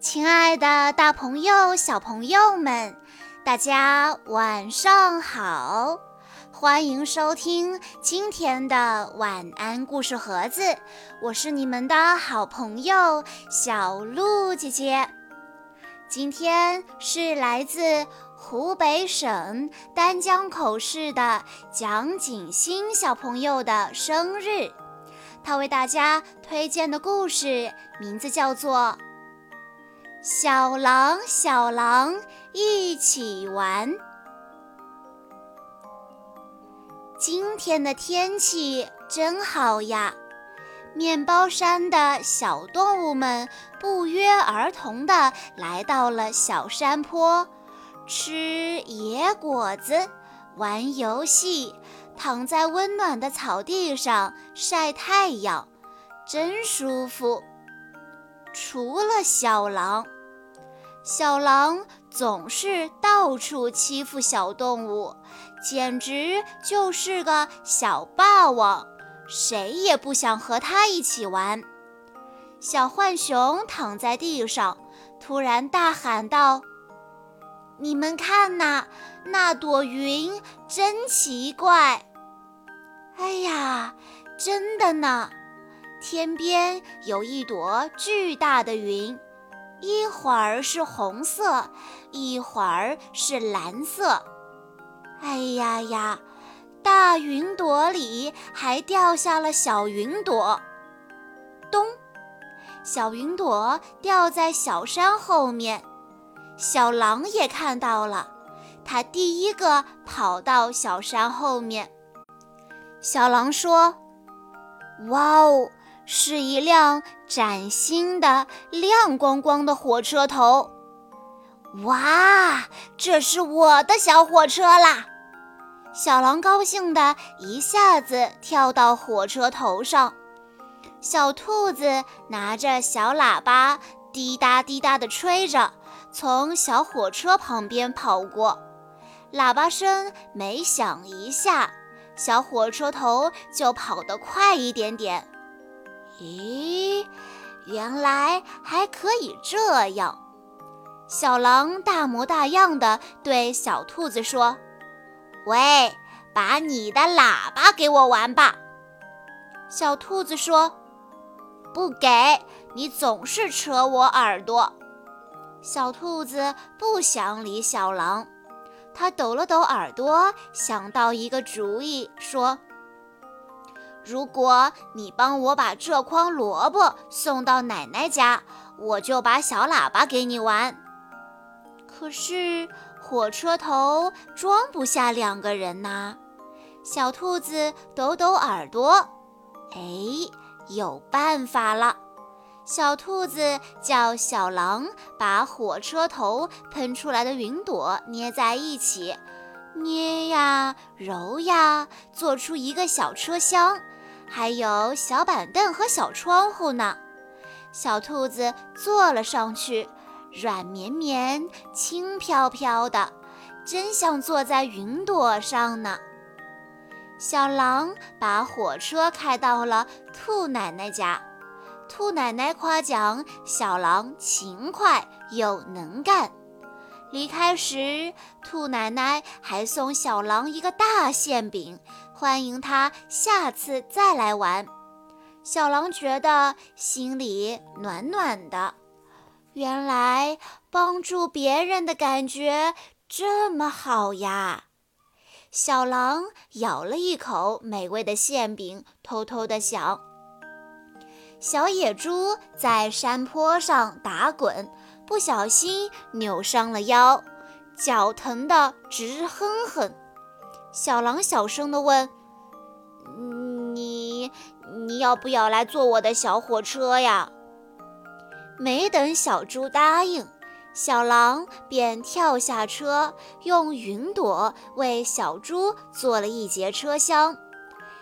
亲爱的，大朋友、小朋友们，大家晚上好！欢迎收听今天的晚安故事盒子，我是你们的好朋友小鹿姐姐。今天是来自湖北省丹江口市的蒋景欣小朋友的生日，他为大家推荐的故事名字叫做。小狼，小狼，一起玩。今天的天气真好呀！面包山的小动物们不约而同地来到了小山坡，吃野果子，玩游戏，躺在温暖的草地上晒太阳，真舒服。除了小狼，小狼总是到处欺负小动物，简直就是个小霸王，谁也不想和他一起玩。小浣熊躺在地上，突然大喊道：“你们看呐，那朵云真奇怪！”哎呀，真的呢。天边有一朵巨大的云，一会儿是红色，一会儿是蓝色。哎呀呀，大云朵里还掉下了小云朵。咚，小云朵掉在小山后面，小狼也看到了，它第一个跑到小山后面。小狼说：“哇哦！”是一辆崭新的、亮光光的火车头，哇，这是我的小火车啦！小狼高兴的一下子跳到火车头上，小兔子拿着小喇叭，滴答滴答地吹着，从小火车旁边跑过，喇叭声每响一下，小火车头就跑得快一点点。咦，原来还可以这样！小狼大模大样的对小兔子说：“喂，把你的喇叭给我玩吧。”小兔子说：“不给你，总是扯我耳朵。”小兔子不想理小狼，它抖了抖耳朵，想到一个主意，说。如果你帮我把这筐萝卜送到奶奶家，我就把小喇叭给你玩。可是火车头装不下两个人呐。小兔子抖抖耳朵，哎，有办法了！小兔子叫小狼把火车头喷出来的云朵捏在一起，捏呀揉呀，做出一个小车厢。还有小板凳和小窗户呢，小兔子坐了上去，软绵绵、轻飘飘的，真像坐在云朵上呢。小狼把火车开到了兔奶奶家，兔奶奶夸奖小狼勤快又能干。离开时，兔奶奶还送小狼一个大馅饼，欢迎他下次再来玩。小狼觉得心里暖暖的，原来帮助别人的感觉这么好呀！小狼咬了一口美味的馅饼，偷偷地想：小野猪在山坡上打滚。不小心扭伤了腰，脚疼得直哼哼。小狼小声地问：“你，你要不要来坐我的小火车呀？”没等小猪答应，小狼便跳下车，用云朵为小猪做了一节车厢。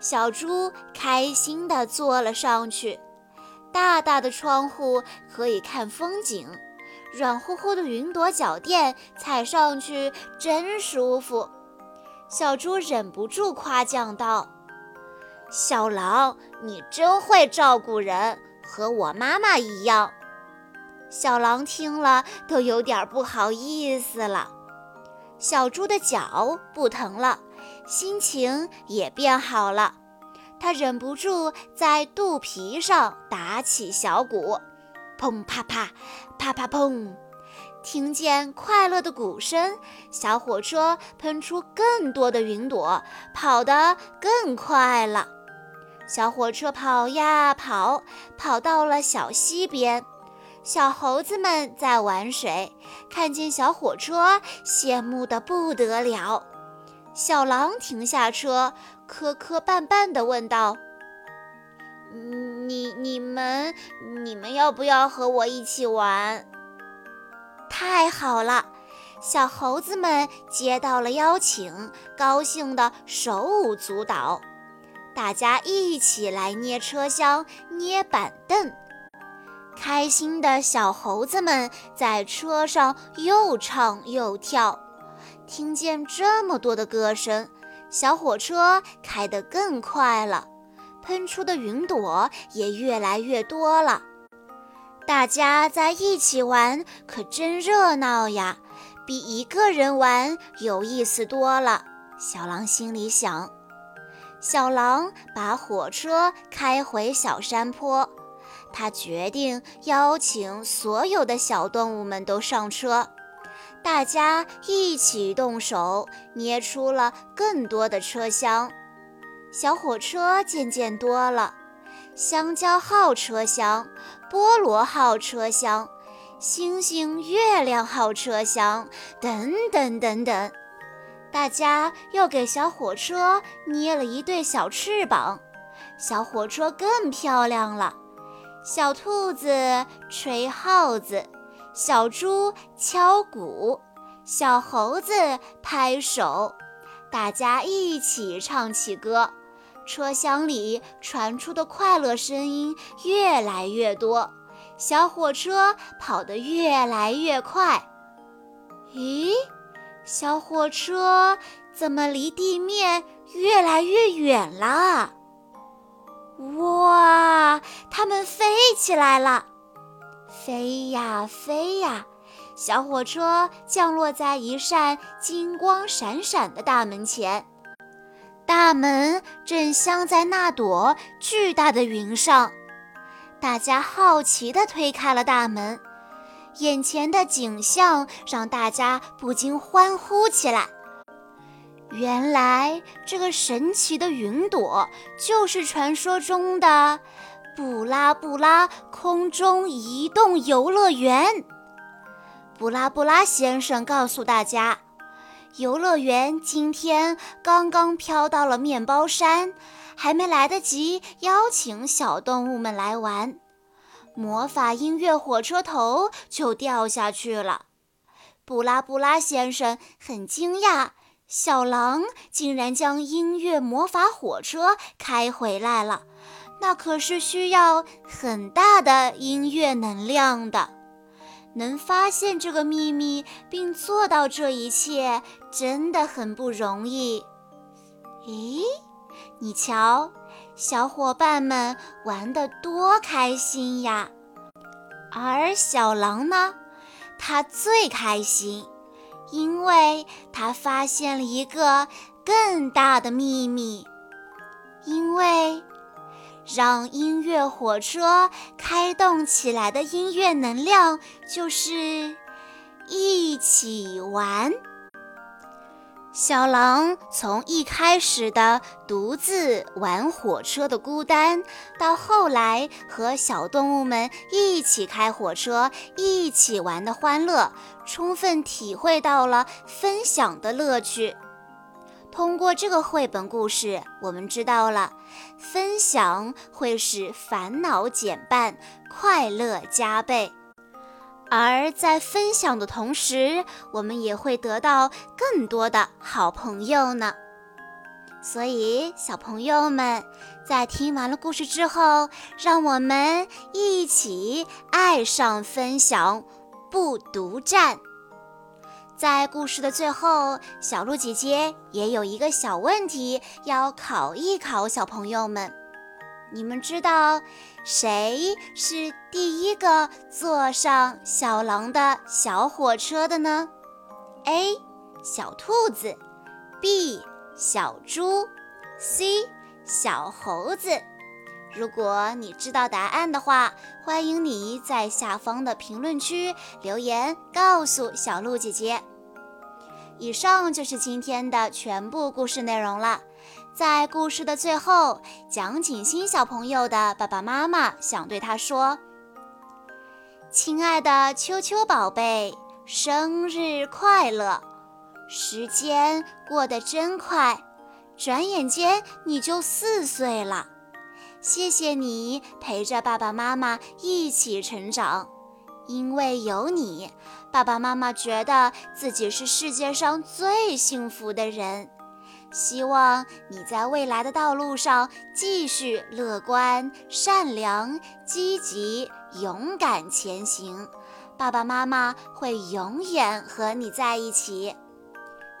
小猪开心地坐了上去，大大的窗户可以看风景。软乎乎的云朵脚垫，踩上去真舒服。小猪忍不住夸奖道：“小狼，你真会照顾人，和我妈妈一样。”小狼听了都有点不好意思了。小猪的脚不疼了，心情也变好了。他忍不住在肚皮上打起小鼓，砰啪啪，啪啪砰。听见快乐的鼓声，小火车喷出更多的云朵，跑得更快了。小火车跑呀跑，跑到了小溪边。小猴子们在玩水，看见小火车，羡慕得不得了。小狼停下车，磕磕绊绊地问道：“你、你们、你们要不要和我一起玩？”太好了，小猴子们接到了邀请，高兴得手舞足蹈。大家一起来捏车厢、捏板凳。开心的小猴子们在车上又唱又跳，听见这么多的歌声，小火车开得更快了，喷出的云朵也越来越多了。大家在一起玩可真热闹呀，比一个人玩有意思多了。小狼心里想。小狼把火车开回小山坡。他决定邀请所有的小动物们都上车，大家一起动手捏出了更多的车厢。小火车渐渐多了，香蕉号车厢、菠萝号车厢、星星、月亮号车厢等等等等。大家又给小火车捏了一对小翅膀，小火车更漂亮了。小兔子吹号子，小猪敲鼓，小猴子拍手，大家一起唱起歌。车厢里传出的快乐声音越来越多，小火车跑得越来越快。咦，小火车怎么离地面越来越远了？哇！它们飞起来了，飞呀飞呀！小火车降落在一扇金光闪闪的大门前，大门正镶在那朵巨大的云上。大家好奇地推开了大门，眼前的景象让大家不禁欢呼起来。原来这个神奇的云朵就是传说中的布拉布拉空中移动游乐园。布拉布拉先生告诉大家，游乐园今天刚刚飘到了面包山，还没来得及邀请小动物们来玩，魔法音乐火车头就掉下去了。布拉布拉先生很惊讶。小狼竟然将音乐魔法火车开回来了，那可是需要很大的音乐能量的。能发现这个秘密并做到这一切，真的很不容易。咦，你瞧，小伙伴们玩得多开心呀！而小狼呢，它最开心。因为他发现了一个更大的秘密，因为让音乐火车开动起来的音乐能量就是一起玩。小狼从一开始的独自玩火车的孤单，到后来和小动物们一起开火车、一起玩的欢乐，充分体会到了分享的乐趣。通过这个绘本故事，我们知道了分享会使烦恼减半，快乐加倍。而在分享的同时，我们也会得到更多的好朋友呢。所以，小朋友们在听完了故事之后，让我们一起爱上分享，不独占。在故事的最后，小鹿姐姐也有一个小问题要考一考小朋友们。你们知道谁是第一个坐上小狼的小火车的呢？A. 小兔子，B. 小猪，C. 小猴子。如果你知道答案的话，欢迎你在下方的评论区留言告诉小鹿姐姐。以上就是今天的全部故事内容了。在故事的最后，蒋景新小朋友的爸爸妈妈想对他说：“亲爱的秋秋宝贝，生日快乐！时间过得真快，转眼间你就四岁了。谢谢你陪着爸爸妈妈一起成长，因为有你，爸爸妈妈觉得自己是世界上最幸福的人。”希望你在未来的道路上继续乐观、善良、积极、勇敢前行。爸爸妈妈会永远和你在一起。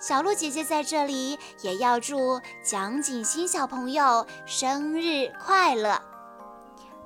小鹿姐姐在这里也要祝蒋锦新小朋友生日快乐。